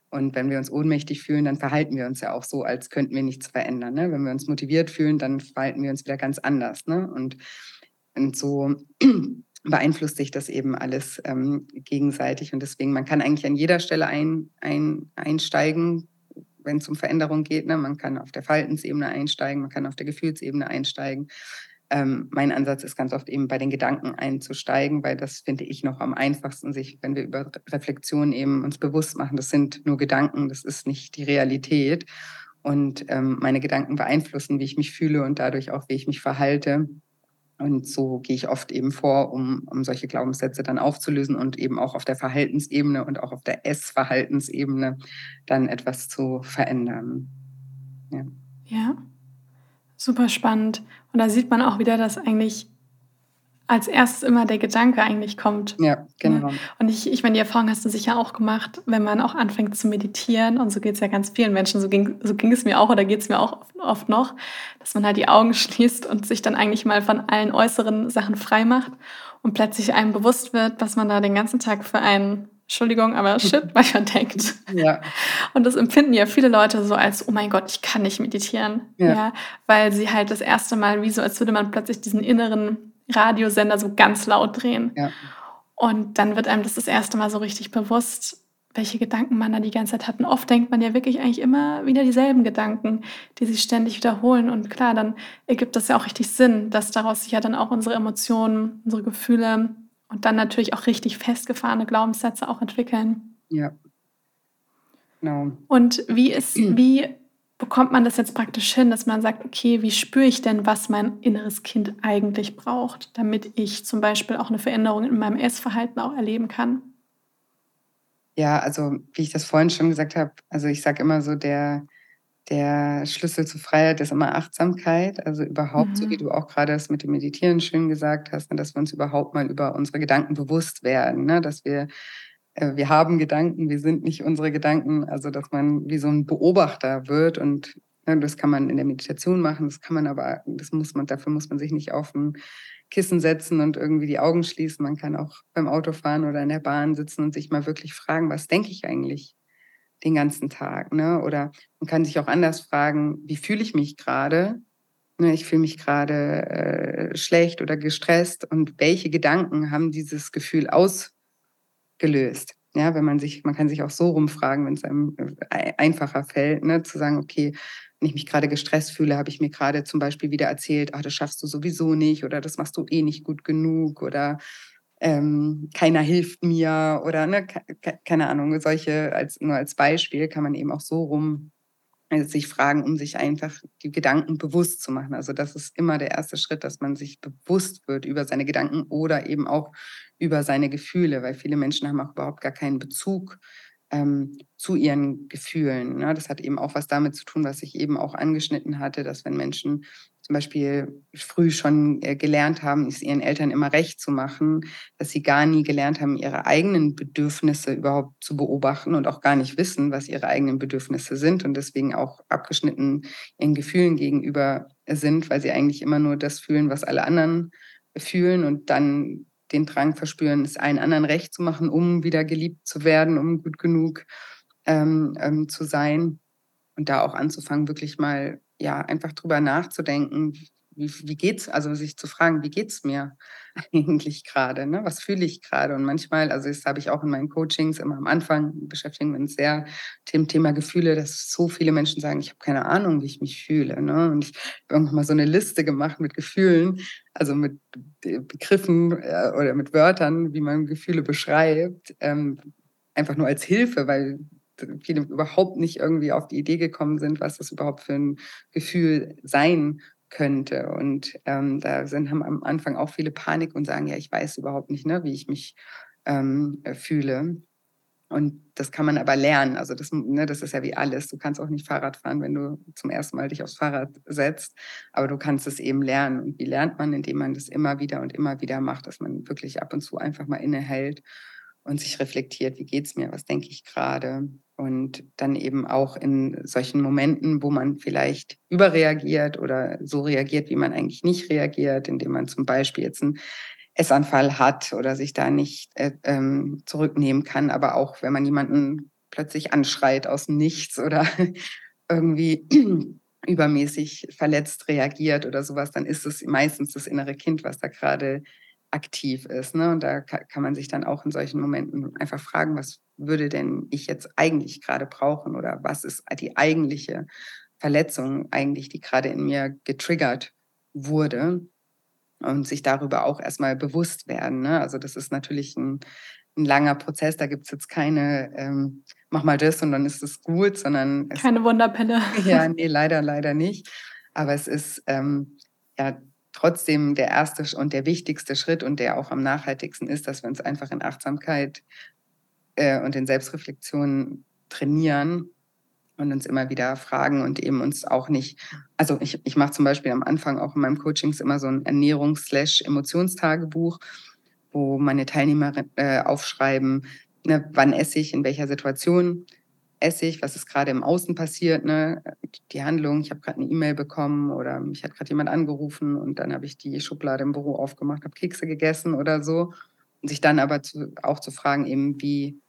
Und wenn wir uns ohnmächtig fühlen, dann verhalten wir uns ja auch so, als könnten wir nichts verändern. Ne? Wenn wir uns motiviert fühlen, dann verhalten wir uns wieder ganz anders. Ne? Und, und so [clears throat] beeinflusst sich das eben alles ähm, gegenseitig. Und deswegen, man kann eigentlich an jeder Stelle ein, ein, einsteigen, wenn es um Veränderung geht. Ne? Man kann auf der Verhaltensebene einsteigen, man kann auf der Gefühlsebene einsteigen. Ähm, mein Ansatz ist ganz oft eben bei den Gedanken einzusteigen, weil das finde ich noch am einfachsten, sich, wenn wir über Reflexion eben uns bewusst machen, das sind nur Gedanken, das ist nicht die Realität. Und ähm, meine Gedanken beeinflussen, wie ich mich fühle und dadurch auch, wie ich mich verhalte. Und so gehe ich oft eben vor, um, um solche Glaubenssätze dann aufzulösen und eben auch auf der Verhaltensebene und auch auf der Essverhaltensebene dann etwas zu verändern. Ja. ja. Super spannend. Und da sieht man auch wieder, dass eigentlich als erstes immer der Gedanke eigentlich kommt. Ja, genau. Und ich, ich meine, die Erfahrung hast du sicher auch gemacht, wenn man auch anfängt zu meditieren, und so geht es ja ganz vielen Menschen, so ging, so ging es mir auch oder geht es mir auch oft, oft noch, dass man halt die Augen [laughs] schließt und sich dann eigentlich mal von allen äußeren Sachen frei macht und plötzlich einem bewusst wird, was man da den ganzen Tag für einen Entschuldigung, aber [laughs] Shit manchmal denkt. Ja. Und das empfinden ja viele Leute so als, oh mein Gott, ich kann nicht meditieren. Ja. ja. Weil sie halt das erste Mal, wie so, als würde man plötzlich diesen inneren Radiosender so ganz laut drehen. Ja. Und dann wird einem das das erste Mal so richtig bewusst, welche Gedanken man da die ganze Zeit hat. Und oft denkt man ja wirklich eigentlich immer wieder dieselben Gedanken, die sich ständig wiederholen. Und klar, dann ergibt das ja auch richtig Sinn, dass daraus sich ja dann auch unsere Emotionen, unsere Gefühle und dann natürlich auch richtig festgefahrene Glaubenssätze auch entwickeln. Ja. Genau. Und wie ist, wie bekommt man das jetzt praktisch hin, dass man sagt, okay, wie spüre ich denn, was mein inneres Kind eigentlich braucht, damit ich zum Beispiel auch eine Veränderung in meinem Essverhalten auch erleben kann? Ja, also wie ich das vorhin schon gesagt habe, also ich sage immer so, der, der Schlüssel zur Freiheit ist immer Achtsamkeit. Also überhaupt, so wie mhm. du auch gerade das mit dem Meditieren schön gesagt hast, ne, dass wir uns überhaupt mal über unsere Gedanken bewusst werden, ne? dass wir, wir haben Gedanken, wir sind nicht unsere Gedanken. Also dass man wie so ein Beobachter wird und ne, das kann man in der Meditation machen, das kann man aber, das muss man, dafür muss man sich nicht auf ein Kissen setzen und irgendwie die Augen schließen. Man kann auch beim Autofahren oder in der Bahn sitzen und sich mal wirklich fragen, was denke ich eigentlich? den ganzen Tag. Ne? Oder man kann sich auch anders fragen, wie fühle ich mich gerade? Ne, ich fühle mich gerade äh, schlecht oder gestresst und welche Gedanken haben dieses Gefühl ausgelöst? Ja, wenn man sich, man kann sich auch so rumfragen, wenn es einem äh, einfacher fällt, ne, zu sagen, okay, wenn ich mich gerade gestresst fühle, habe ich mir gerade zum Beispiel wieder erzählt, ach, das schaffst du sowieso nicht oder das machst du eh nicht gut genug oder ähm, keiner hilft mir oder ne, keine Ahnung, solche als nur als Beispiel kann man eben auch so rum sich fragen, um sich einfach die Gedanken bewusst zu machen. Also das ist immer der erste Schritt, dass man sich bewusst wird über seine Gedanken oder eben auch über seine Gefühle, weil viele Menschen haben auch überhaupt gar keinen Bezug ähm, zu ihren Gefühlen. Ne? Das hat eben auch was damit zu tun, was ich eben auch angeschnitten hatte, dass wenn Menschen zum Beispiel früh schon äh, gelernt haben, es ihren Eltern immer recht zu machen, dass sie gar nie gelernt haben, ihre eigenen Bedürfnisse überhaupt zu beobachten und auch gar nicht wissen, was ihre eigenen Bedürfnisse sind und deswegen auch abgeschnitten ihren Gefühlen gegenüber sind, weil sie eigentlich immer nur das fühlen, was alle anderen fühlen und dann den Drang verspüren, es allen anderen recht zu machen, um wieder geliebt zu werden, um gut genug ähm, ähm, zu sein und da auch anzufangen, wirklich mal ja einfach drüber nachzudenken, wie, wie geht's, also sich zu fragen, wie geht's mir [laughs] eigentlich gerade, ne? Was fühle ich gerade? Und manchmal, also das habe ich auch in meinen Coachings immer am Anfang beschäftigen wir uns sehr mit dem Thema Gefühle, dass so viele Menschen sagen, ich habe keine Ahnung, wie ich mich fühle. Ne? Und ich habe irgendwann mal so eine Liste gemacht mit Gefühlen, also mit Begriffen äh, oder mit Wörtern, wie man Gefühle beschreibt, ähm, einfach nur als Hilfe, weil viele überhaupt nicht irgendwie auf die Idee gekommen sind, was das überhaupt für ein Gefühl sein könnte. Und ähm, da sind, haben am Anfang auch viele Panik und sagen, ja, ich weiß überhaupt nicht, ne, wie ich mich ähm, fühle. Und das kann man aber lernen. Also das, ne, das ist ja wie alles. Du kannst auch nicht Fahrrad fahren, wenn du zum ersten Mal dich aufs Fahrrad setzt. Aber du kannst es eben lernen. Und wie lernt man, indem man das immer wieder und immer wieder macht, dass man wirklich ab und zu einfach mal innehält und sich reflektiert, wie geht es mir, was denke ich gerade. Und dann eben auch in solchen Momenten, wo man vielleicht überreagiert oder so reagiert, wie man eigentlich nicht reagiert, indem man zum Beispiel jetzt einen Essanfall hat oder sich da nicht äh, ähm, zurücknehmen kann, aber auch wenn man jemanden plötzlich anschreit aus dem Nichts oder [laughs] irgendwie [clears throat] übermäßig verletzt reagiert oder sowas, dann ist es meistens das innere Kind, was da gerade aktiv ist. Ne? Und da kann man sich dann auch in solchen Momenten einfach fragen, was würde denn ich jetzt eigentlich gerade brauchen oder was ist die eigentliche Verletzung eigentlich, die gerade in mir getriggert wurde und sich darüber auch erstmal bewusst werden. Ne? Also das ist natürlich ein, ein langer Prozess, da gibt es jetzt keine, ähm, mach mal das und dann ist es gut, sondern... Es, keine Wunderpille. Ja, nee, leider, leider nicht. Aber es ist ähm, ja trotzdem der erste und der wichtigste Schritt und der auch am nachhaltigsten ist, dass wir uns einfach in Achtsamkeit äh, und in Selbstreflexion trainieren und uns immer wieder fragen und eben uns auch nicht, also ich, ich mache zum Beispiel am Anfang auch in meinem Coachings immer so ein Ernährungs-Emotionstagebuch, wo meine Teilnehmer äh, aufschreiben, ne, wann esse ich, in welcher Situation esse ich, was ist gerade im Außen passiert, ne? die Handlung, ich habe gerade eine E-Mail bekommen oder mich hat gerade jemand angerufen und dann habe ich die Schublade im Büro aufgemacht, habe Kekse gegessen oder so. Und sich dann aber zu, auch zu fragen, eben, wie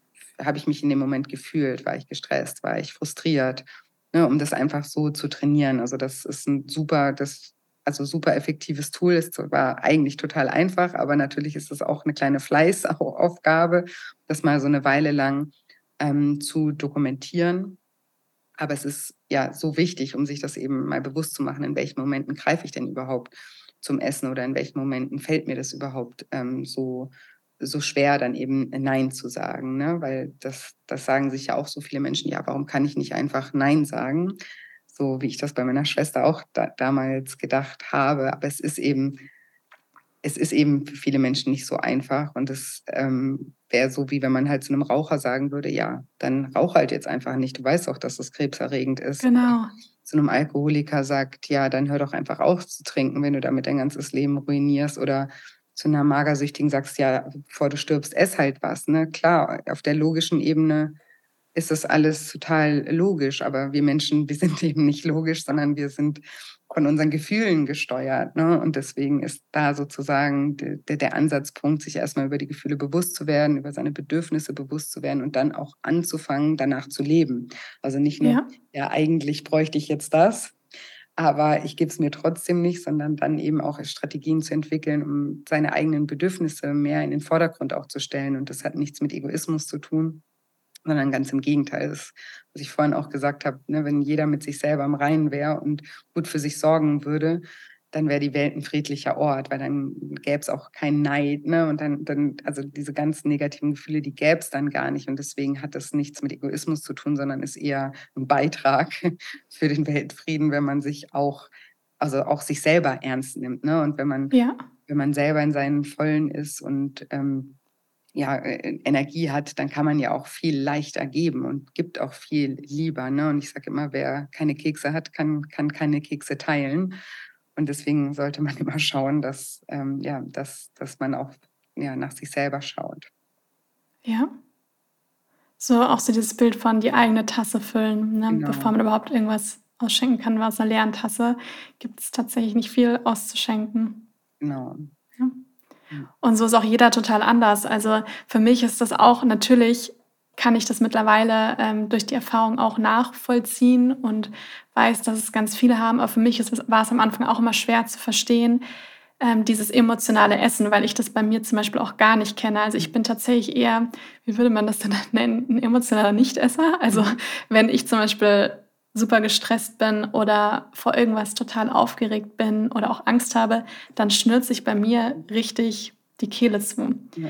habe ich mich in dem Moment gefühlt? War ich gestresst? War ich frustriert? Ne? Um das einfach so zu trainieren. Also das ist ein super, das also super effektives Tool. Es war eigentlich total einfach, aber natürlich ist es auch eine kleine Fleißaufgabe, das mal so eine Weile lang ähm, zu dokumentieren. Aber es ist ja so wichtig, um sich das eben mal bewusst zu machen, in welchen Momenten greife ich denn überhaupt zum Essen oder in welchen Momenten fällt mir das überhaupt ähm, so, so schwer, dann eben Nein zu sagen. Ne? Weil das, das sagen sich ja auch so viele Menschen, ja, warum kann ich nicht einfach Nein sagen? So wie ich das bei meiner Schwester auch da, damals gedacht habe. Aber es ist eben es ist eben für viele Menschen nicht so einfach. Und es ähm, wäre so, wie wenn man halt zu einem Raucher sagen würde, ja, dann rauch halt jetzt einfach nicht. Du weißt doch, dass das krebserregend ist. Genau. Zu einem Alkoholiker sagt, ja, dann hör doch einfach auf zu trinken, wenn du damit dein ganzes Leben ruinierst. Oder zu einer Magersüchtigen sagst, ja, bevor du stirbst, ess halt was. Ne? Klar, auf der logischen Ebene ist das alles total logisch, aber wir Menschen, wir [laughs] sind eben nicht logisch, sondern wir sind von unseren Gefühlen gesteuert. Ne? Und deswegen ist da sozusagen der, der Ansatzpunkt, sich erstmal über die Gefühle bewusst zu werden, über seine Bedürfnisse bewusst zu werden und dann auch anzufangen, danach zu leben. Also nicht nur, ja, ja eigentlich bräuchte ich jetzt das, aber ich gebe es mir trotzdem nicht, sondern dann eben auch Strategien zu entwickeln, um seine eigenen Bedürfnisse mehr in den Vordergrund auch zu stellen. Und das hat nichts mit Egoismus zu tun, sondern ganz im Gegenteil. Das, was ich vorhin auch gesagt habe, ne, wenn jeder mit sich selber im Reinen wäre und gut für sich sorgen würde, dann wäre die Welt ein friedlicher Ort, weil dann gäbe es auch keinen Neid. Ne? Und dann, dann, also diese ganzen negativen Gefühle, die gäbe es dann gar nicht. Und deswegen hat das nichts mit Egoismus zu tun, sondern ist eher ein Beitrag [laughs] für den Weltfrieden, wenn man sich auch, also auch sich selber ernst nimmt. Ne? Und wenn man, ja. wenn man selber in seinen Vollen ist und ähm, ja, äh, Energie hat, dann kann man ja auch viel leichter geben und gibt auch viel lieber. Ne? Und ich sage immer, wer keine Kekse hat, kann, kann keine Kekse teilen. Und deswegen sollte man [laughs] immer schauen, dass, ähm, ja, dass, dass man auch ja, nach sich selber schaut. Ja. So auch so dieses Bild von die eigene Tasse füllen, ne? Genau. bevor man überhaupt irgendwas ausschenken kann aus einer leeren Tasse, gibt es tatsächlich nicht viel auszuschenken. Genau. Ja. Und so ist auch jeder total anders. Also für mich ist das auch natürlich, kann ich das mittlerweile ähm, durch die Erfahrung auch nachvollziehen und weiß, dass es ganz viele haben. Aber für mich ist war es am Anfang auch immer schwer zu verstehen, ähm, dieses emotionale Essen, weil ich das bei mir zum Beispiel auch gar nicht kenne. Also ich bin tatsächlich eher, wie würde man das denn [laughs] nennen, ein emotionaler Nichtesser. Also wenn ich zum Beispiel super gestresst bin oder vor irgendwas total aufgeregt bin oder auch Angst habe, dann schnürt sich bei mir richtig die Kehle zu. Ja.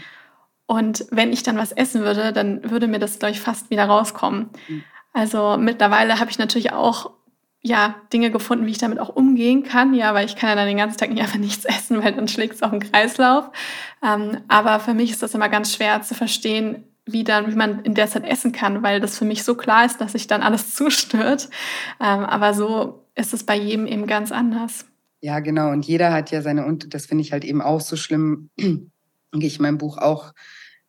Und wenn ich dann was essen würde, dann würde mir das, glaube ich, fast wieder rauskommen. Mhm. Also mittlerweile habe ich natürlich auch ja, Dinge gefunden, wie ich damit auch umgehen kann. Ja, weil ich kann ja dann den ganzen Tag nicht einfach nichts essen, weil dann schlägt es auf den Kreislauf. Ähm, aber für mich ist das immer ganz schwer zu verstehen, wie dann, wie man in der Zeit essen kann, weil das für mich so klar ist, dass sich dann alles [laughs] zustört. Ähm, aber so ist es bei jedem eben ganz anders. Ja, genau. Und jeder hat ja seine, und das finde ich halt eben auch so schlimm, [clears throat] gehe ich in meinem Buch auch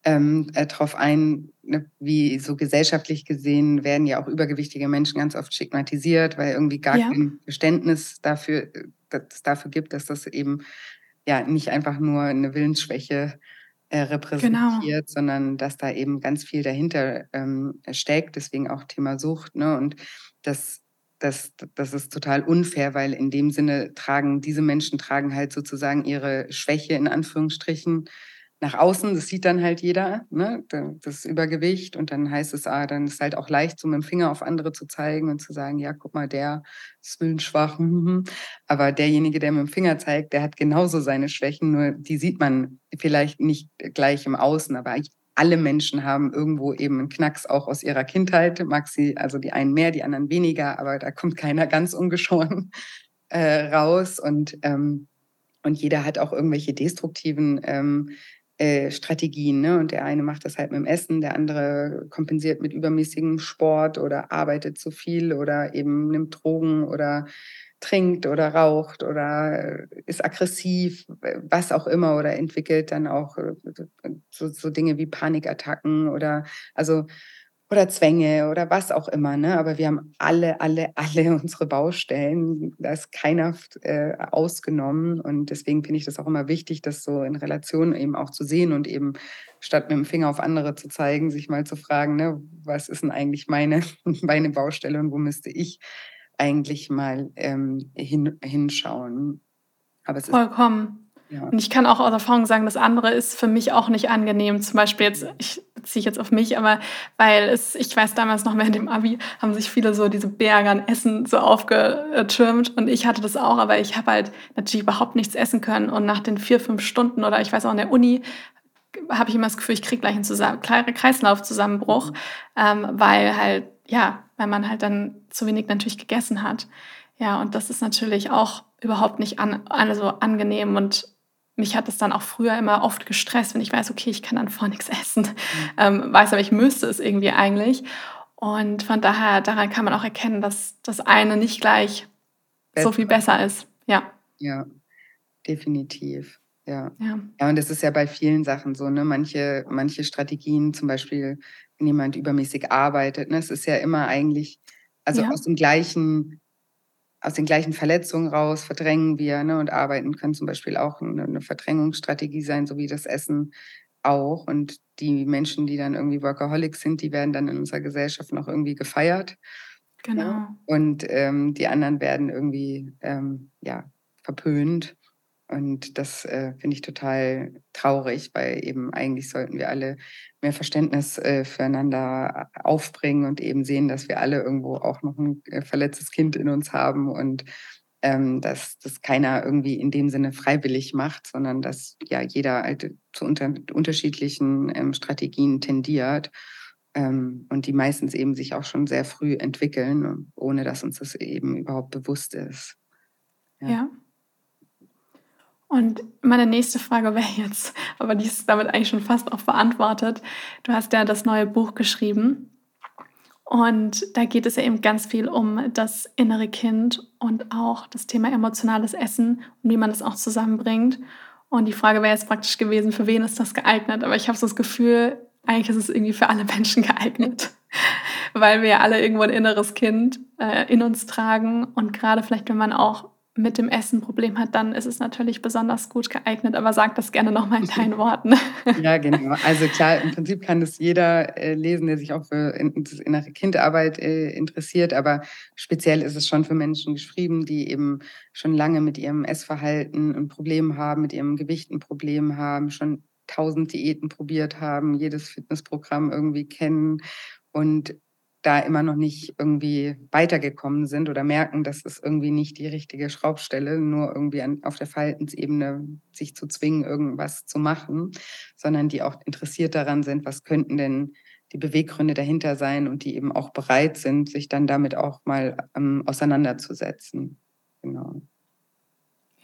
ähm, äh, darauf ein, ne, wie so gesellschaftlich gesehen werden ja auch übergewichtige Menschen ganz oft stigmatisiert, weil irgendwie gar ja. kein Verständnis dafür, äh, das dafür gibt, dass das eben ja nicht einfach nur eine Willensschwäche äh, genau. repräsentiert, genau. sondern dass da eben ganz viel dahinter ähm, steckt, deswegen auch Thema Sucht. Ne? Und das, das, das ist total unfair, weil in dem Sinne tragen diese Menschen tragen halt sozusagen ihre Schwäche in Anführungsstrichen nach außen, das sieht dann halt jeder, ne? das Übergewicht. Und dann heißt es, ah, dann ist halt auch leicht, so mit dem Finger auf andere zu zeigen und zu sagen, ja, guck mal, der ist willensschwach. [laughs] Aber derjenige, der mit dem Finger zeigt, der hat genauso seine Schwächen, nur die sieht man vielleicht nicht gleich im Außen. Aber alle Menschen haben irgendwo eben einen Knacks auch aus ihrer Kindheit. Mag sie, also die einen mehr, die anderen weniger, aber da kommt keiner ganz ungeschoren äh, raus. Und, ähm, und jeder hat auch irgendwelche destruktiven ähm, äh, Strategien. Ne? Und der eine macht das halt mit dem Essen, der andere kompensiert mit übermäßigem Sport oder arbeitet zu viel oder eben nimmt Drogen oder trinkt oder raucht oder äh, ist aggressiv, was auch immer, oder entwickelt dann auch äh, so, so Dinge wie Panikattacken oder also oder Zwänge oder was auch immer. Ne? Aber wir haben alle, alle, alle [laughs] unsere Baustellen. Da ist keiner äh, ausgenommen. Und deswegen finde ich das auch immer wichtig, das so in Relation eben auch zu sehen und eben statt mit dem Finger auf andere zu zeigen, sich mal zu fragen, ne, was ist denn eigentlich meine, [laughs] meine Baustelle und wo müsste ich eigentlich mal ähm, hin, hinschauen. Aber es Vollkommen. Ja. Und ich kann auch aus Erfahrung sagen, das andere ist für mich auch nicht angenehm. Zum Beispiel jetzt, ich beziehe ich jetzt auf mich, aber weil es, ich weiß damals noch während dem Abi, haben sich viele so diese Berge an Essen so aufgetürmt und ich hatte das auch, aber ich habe halt natürlich überhaupt nichts essen können und nach den vier, fünf Stunden oder ich weiß auch in der Uni, habe ich immer das Gefühl, ich kriege gleich einen Zusammen Kreislaufzusammenbruch, mhm. ähm, weil halt, ja, weil man halt dann zu wenig natürlich gegessen hat. Ja, und das ist natürlich auch überhaupt nicht an, also angenehm und mich hat es dann auch früher immer oft gestresst, wenn ich weiß, okay, ich kann dann vor nichts essen, ähm, weiß aber, ich müsste es irgendwie eigentlich. Und von daher, daran kann man auch erkennen, dass das eine nicht gleich besser. so viel besser ist. Ja. Ja, definitiv. Ja. ja. Ja, und das ist ja bei vielen Sachen so, ne? Manche, manche Strategien, zum Beispiel, wenn jemand übermäßig arbeitet, ne, es ist ja immer eigentlich, also ja. aus dem gleichen aus den gleichen Verletzungen raus verdrängen wir ne, und arbeiten können zum Beispiel auch eine, eine Verdrängungsstrategie sein, so wie das Essen auch. Und die Menschen, die dann irgendwie Workaholics sind, die werden dann in unserer Gesellschaft noch irgendwie gefeiert. Genau. Ja? Und ähm, die anderen werden irgendwie ähm, ja, verpönt. Und das äh, finde ich total traurig, weil eben eigentlich sollten wir alle mehr Verständnis äh, füreinander aufbringen und eben sehen, dass wir alle irgendwo auch noch ein äh, verletztes Kind in uns haben und ähm, dass das keiner irgendwie in dem Sinne freiwillig macht, sondern dass ja jeder halt zu unter unterschiedlichen ähm, Strategien tendiert ähm, und die meistens eben sich auch schon sehr früh entwickeln, ohne dass uns das eben überhaupt bewusst ist. ja. ja. Und meine nächste Frage wäre jetzt, aber die ist damit eigentlich schon fast auch beantwortet. Du hast ja das neue Buch geschrieben Und da geht es ja eben ganz viel um das innere Kind und auch das Thema emotionales Essen und wie man das auch zusammenbringt. Und die Frage wäre jetzt praktisch gewesen, für wen ist das geeignet? Aber ich habe so das Gefühl, eigentlich ist es irgendwie für alle Menschen [laughs] geeignet, weil wir ja alle irgendwo ein inneres Kind äh, in uns tragen. Und gerade vielleicht, wenn man auch mit dem Essen ein Problem hat, dann ist es natürlich besonders gut geeignet. Aber sag das gerne nochmal in [laughs] deinen Worten. Ja, genau. Also klar, im Prinzip kann das jeder äh, lesen, der sich auch für innere Kindarbeit äh, interessiert. Aber speziell ist es schon für Menschen geschrieben, die eben schon lange mit ihrem Essverhalten ein Problem haben, mit ihrem Gewicht ein Problem haben, schon tausend Diäten probiert haben, jedes Fitnessprogramm irgendwie kennen und da immer noch nicht irgendwie weitergekommen sind oder merken, dass es irgendwie nicht die richtige Schraubstelle, nur irgendwie an, auf der Verhaltensebene sich zu zwingen, irgendwas zu machen, sondern die auch interessiert daran sind, was könnten denn die Beweggründe dahinter sein und die eben auch bereit sind, sich dann damit auch mal ähm, auseinanderzusetzen. Genau.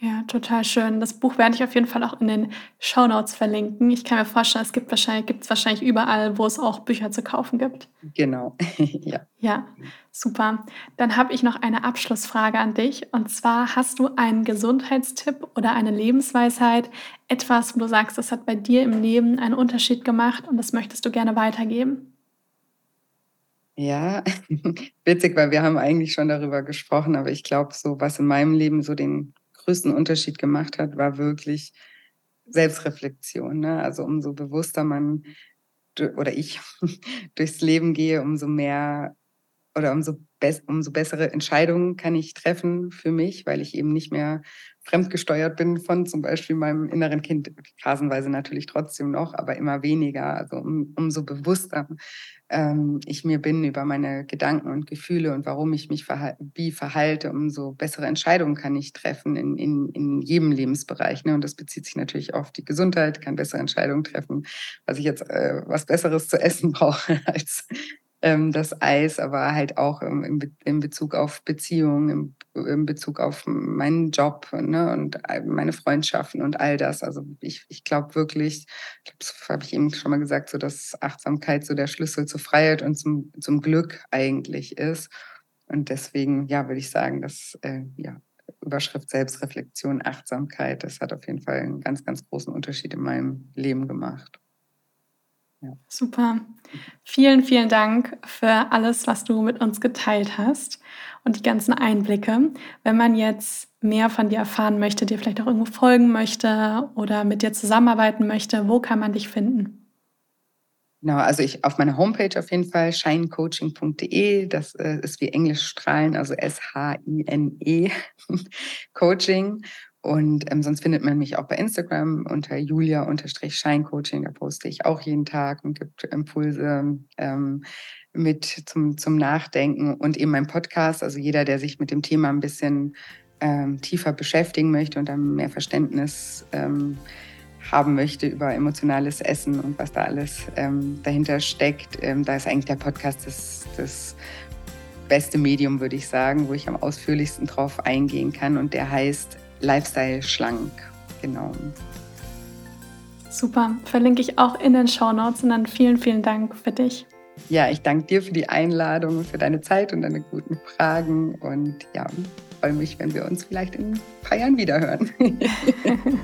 Ja, total schön. Das Buch werde ich auf jeden Fall auch in den Show Notes verlinken. Ich kann mir vorstellen, es gibt wahrscheinlich, gibt es wahrscheinlich überall, wo es auch Bücher zu kaufen gibt. Genau, [laughs] ja. Ja, super. Dann habe ich noch eine Abschlussfrage an dich. Und zwar, hast du einen Gesundheitstipp oder eine Lebensweisheit, etwas, wo du sagst, das hat bei dir im Leben einen Unterschied gemacht und das möchtest du gerne weitergeben? Ja, [laughs] witzig, weil wir haben eigentlich schon darüber gesprochen, aber ich glaube, so was in meinem Leben so den größten Unterschied gemacht hat, war wirklich Selbstreflexion. Ne? Also umso bewusster man oder ich [laughs] durchs Leben gehe, umso mehr oder umso, be umso bessere Entscheidungen kann ich treffen für mich, weil ich eben nicht mehr fremdgesteuert bin von zum Beispiel meinem inneren Kind, phasenweise natürlich trotzdem noch, aber immer weniger. Also um, umso bewusster ähm, ich mir bin über meine Gedanken und Gefühle und warum ich mich verhal wie verhalte, umso bessere Entscheidungen kann ich treffen in, in, in jedem Lebensbereich. Ne? Und das bezieht sich natürlich auf die Gesundheit, kann bessere Entscheidungen treffen, was ich jetzt äh, was Besseres zu essen [laughs] brauche als ähm, das Eis, aber halt auch im, im, in Bezug auf Beziehungen, im, in Bezug auf meinen Job ne, und meine Freundschaften und all das. Also ich, ich glaube wirklich, das habe ich eben schon mal gesagt, so dass Achtsamkeit so der Schlüssel zur Freiheit und zum, zum Glück eigentlich ist. Und deswegen, ja, würde ich sagen, dass äh, ja, Überschrift Selbstreflexion, Achtsamkeit, das hat auf jeden Fall einen ganz, ganz großen Unterschied in meinem Leben gemacht. Ja. Super. Vielen, vielen Dank für alles, was du mit uns geteilt hast und die ganzen Einblicke. Wenn man jetzt mehr von dir erfahren möchte, dir vielleicht auch irgendwo folgen möchte oder mit dir zusammenarbeiten möchte, wo kann man dich finden? Genau, also ich auf meiner Homepage auf jeden Fall shinecoaching.de, das äh, ist wie Englisch strahlen, also S-H-I-N-E [laughs] Coaching. Und ähm, sonst findet man mich auch bei Instagram unter julia-scheincoaching. Da poste ich auch jeden Tag und gibt Impulse ähm, mit zum, zum Nachdenken. Und eben mein Podcast, also jeder, der sich mit dem Thema ein bisschen ähm, tiefer beschäftigen möchte und dann mehr Verständnis ähm, haben möchte über emotionales Essen und was da alles ähm, dahinter steckt, ähm, da ist eigentlich der Podcast das, das beste Medium, würde ich sagen, wo ich am ausführlichsten drauf eingehen kann. Und der heißt Lifestyle schlank. Genau. Super. Verlinke ich auch in den Show Notes und dann vielen, vielen Dank für dich. Ja, ich danke dir für die Einladung, für deine Zeit und deine guten Fragen und ja, freue mich, wenn wir uns vielleicht in ein paar Jahren wiederhören. [laughs]